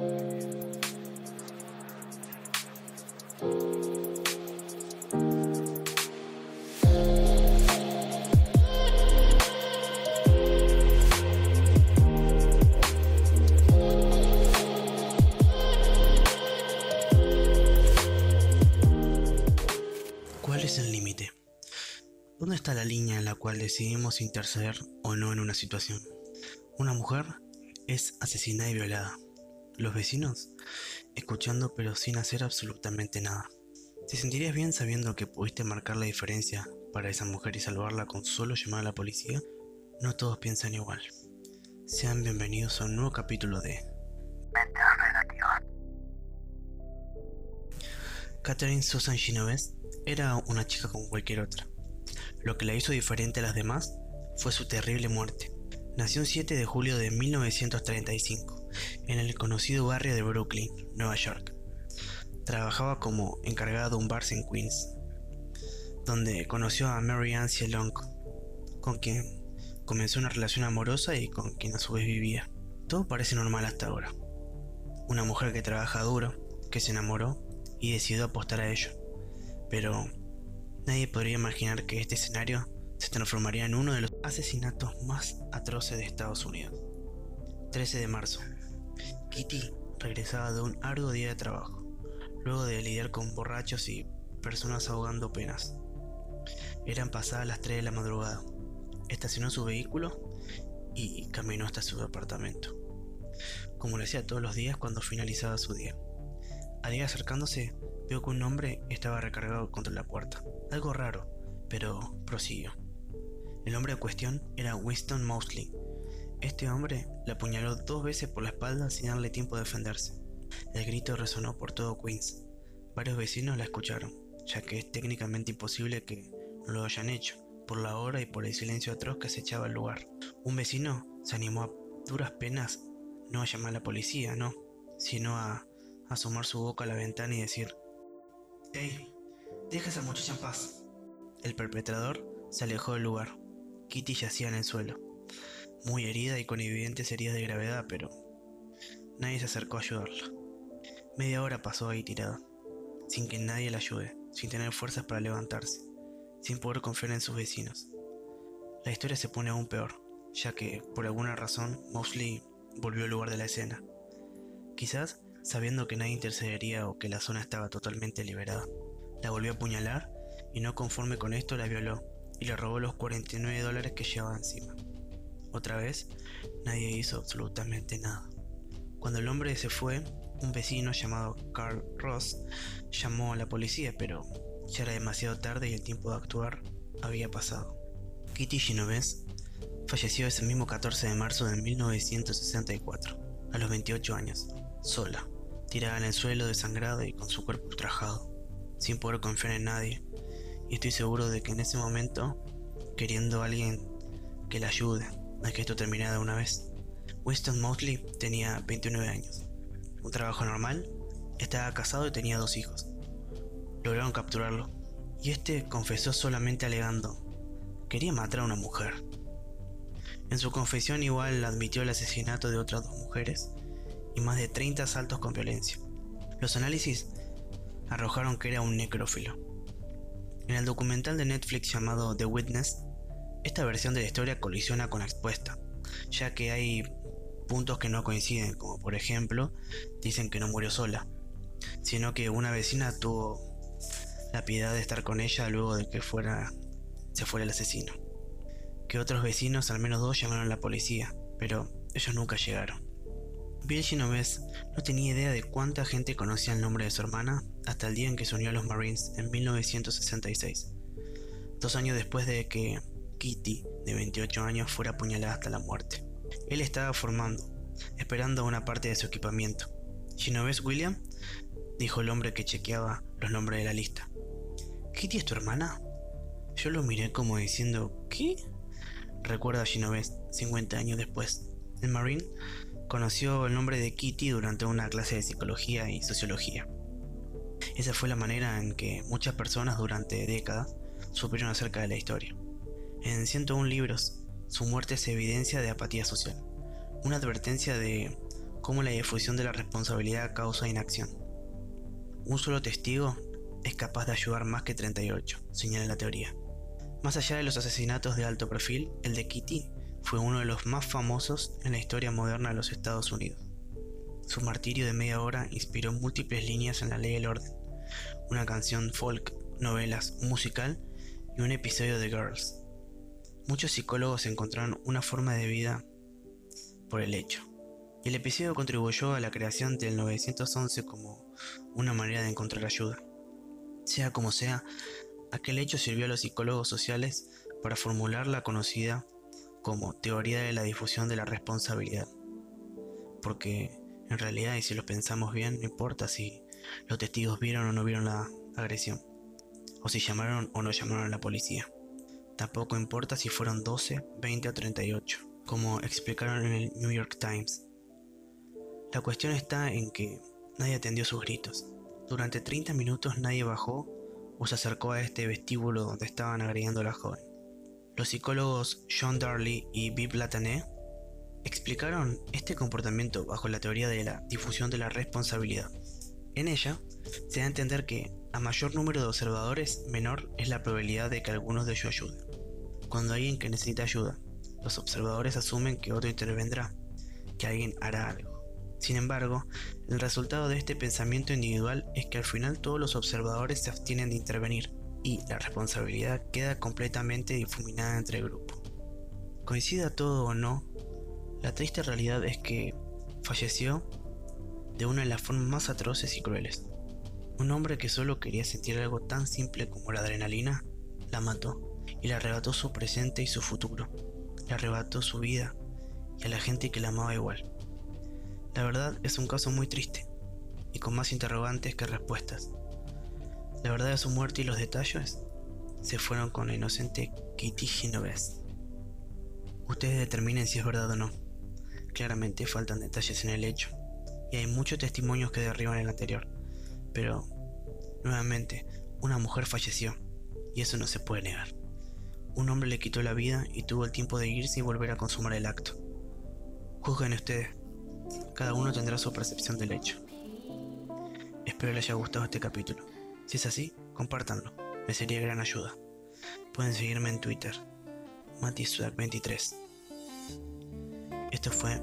¿Cuál es el límite? ¿Dónde está la línea en la cual decidimos interceder o no en una situación? Una mujer es asesinada y violada. Los vecinos escuchando pero sin hacer absolutamente nada. ¿Te sentirías bien sabiendo que pudiste marcar la diferencia para esa mujer y salvarla con solo llamar a la policía? No todos piensan igual. Sean bienvenidos a un nuevo capítulo de Catherine Susan Genovese era una chica como cualquier otra. Lo que la hizo diferente a las demás fue su terrible muerte. Nació el 7 de julio de 1935 en el conocido barrio de Brooklyn, Nueva York. Trabajaba como encargada de un bar en Queens, donde conoció a Mary Ann Long, con quien comenzó una relación amorosa y con quien a su vez vivía. Todo parece normal hasta ahora. Una mujer que trabaja duro, que se enamoró y decidió apostar a ello. Pero nadie podría imaginar que este escenario se transformaría en uno de los asesinatos más atroces de Estados Unidos. 13 de marzo. Kitty regresaba de un arduo día de trabajo, luego de lidiar con borrachos y personas ahogando penas. Eran pasadas las 3 de la madrugada. Estacionó su vehículo y caminó hasta su apartamento, como lo hacía todos los días cuando finalizaba su día. Al ir acercándose, vio que un hombre estaba recargado contra la puerta. Algo raro, pero prosiguió. El hombre en cuestión era Winston Mosley. Este hombre le apuñaló dos veces por la espalda sin darle tiempo de defenderse. El grito resonó por todo Queens. Varios vecinos la escucharon, ya que es técnicamente imposible que no lo hayan hecho, por la hora y por el silencio atroz que se echaba al lugar. Un vecino se animó a duras penas no a llamar a la policía, no, sino a asomar su boca a la ventana y decir, ¡Ey! Deja a esa muchacha en paz. El perpetrador se alejó del lugar. Kitty yacía en el suelo, muy herida y con evidentes heridas de gravedad, pero nadie se acercó a ayudarla. Media hora pasó ahí tirada, sin que nadie la ayude, sin tener fuerzas para levantarse, sin poder confiar en sus vecinos. La historia se pone aún peor, ya que, por alguna razón, Mosley volvió al lugar de la escena. Quizás sabiendo que nadie intercedería o que la zona estaba totalmente liberada. La volvió a apuñalar y no conforme con esto la violó y le robó los 49 dólares que llevaba encima. Otra vez, nadie hizo absolutamente nada. Cuando el hombre se fue, un vecino llamado Carl Ross llamó a la policía, pero ya era demasiado tarde y el tiempo de actuar había pasado. Kitty Genovese falleció ese mismo 14 de marzo de 1964, a los 28 años, sola, tirada en el suelo desangrada y con su cuerpo ultrajado, sin poder confiar en nadie, y estoy seguro de que en ese momento, queriendo alguien que la ayude a que esto terminara una vez. Winston Mosley tenía 29 años, un trabajo normal, estaba casado y tenía dos hijos. Lograron capturarlo, y este confesó solamente alegando, quería matar a una mujer. En su confesión igual admitió el asesinato de otras dos mujeres y más de 30 asaltos con violencia. Los análisis arrojaron que era un necrófilo. En el documental de Netflix llamado The Witness, esta versión de la historia colisiona con la expuesta, ya que hay puntos que no coinciden, como por ejemplo, dicen que no murió sola, sino que una vecina tuvo la piedad de estar con ella luego de que fuera se fuera el asesino. Que otros vecinos, al menos dos, llamaron a la policía, pero ellos nunca llegaron. Bill Genovese no tenía idea de cuánta gente conocía el nombre de su hermana hasta el día en que se unió a los Marines en 1966, dos años después de que Kitty, de 28 años, fuera apuñalada hasta la muerte. Él estaba formando, esperando una parte de su equipamiento. Genovese William, dijo el hombre que chequeaba los nombres de la lista. ¿Kitty es tu hermana? Yo lo miré como diciendo, ¿qué? Recuerda a Genovese, 50 años después. El Marine conoció el nombre de Kitty durante una clase de psicología y sociología. Esa fue la manera en que muchas personas durante décadas supieron acerca de la historia. En 101 libros, su muerte es evidencia de apatía social, una advertencia de cómo la difusión de la responsabilidad causa inacción. Un solo testigo es capaz de ayudar más que 38, señala la teoría. Más allá de los asesinatos de alto perfil, el de Kitty fue uno de los más famosos en la historia moderna de los Estados Unidos. Su martirio de media hora inspiró múltiples líneas en la ley del orden, una canción folk, novelas, musical y un episodio de Girls. Muchos psicólogos encontraron una forma de vida por el hecho. Y el episodio contribuyó a la creación del 911 como una manera de encontrar ayuda. Sea como sea, aquel hecho sirvió a los psicólogos sociales para formular la conocida como teoría de la difusión de la responsabilidad. Porque en realidad, y si lo pensamos bien, no importa si los testigos vieron o no vieron la agresión, o si llamaron o no llamaron a la policía. Tampoco importa si fueron 12, 20 o 38, como explicaron en el New York Times. La cuestión está en que nadie atendió sus gritos. Durante 30 minutos nadie bajó o se acercó a este vestíbulo donde estaban agrediendo a la joven. Los psicólogos John Darley y Bill Latané explicaron este comportamiento bajo la teoría de la difusión de la responsabilidad. En ella, se da a entender que a mayor número de observadores, menor es la probabilidad de que algunos de ellos ayuden. Cuando alguien que necesita ayuda, los observadores asumen que otro intervendrá, que alguien hará algo. Sin embargo, el resultado de este pensamiento individual es que al final todos los observadores se abstienen de intervenir y la responsabilidad queda completamente difuminada entre el grupo. Coincida todo o no, la triste realidad es que falleció de una de las formas más atroces y crueles. Un hombre que solo quería sentir algo tan simple como la adrenalina, la mató y le arrebató su presente y su futuro. Le arrebató su vida y a la gente que la amaba igual. La verdad es un caso muy triste y con más interrogantes que respuestas. La verdad de su muerte y los detalles se fueron con la inocente Kitty Genovese. Ustedes determinen si es verdad o no. Claramente faltan detalles en el hecho y hay muchos testimonios que derriban el anterior. Pero, nuevamente, una mujer falleció y eso no se puede negar. Un hombre le quitó la vida y tuvo el tiempo de irse y volver a consumar el acto. Juzguen ustedes. Cada uno tendrá su percepción del hecho. Espero les haya gustado este capítulo. Si es así, compártanlo. Me sería gran ayuda. Pueden seguirme en Twitter, matisudak23. Esto fue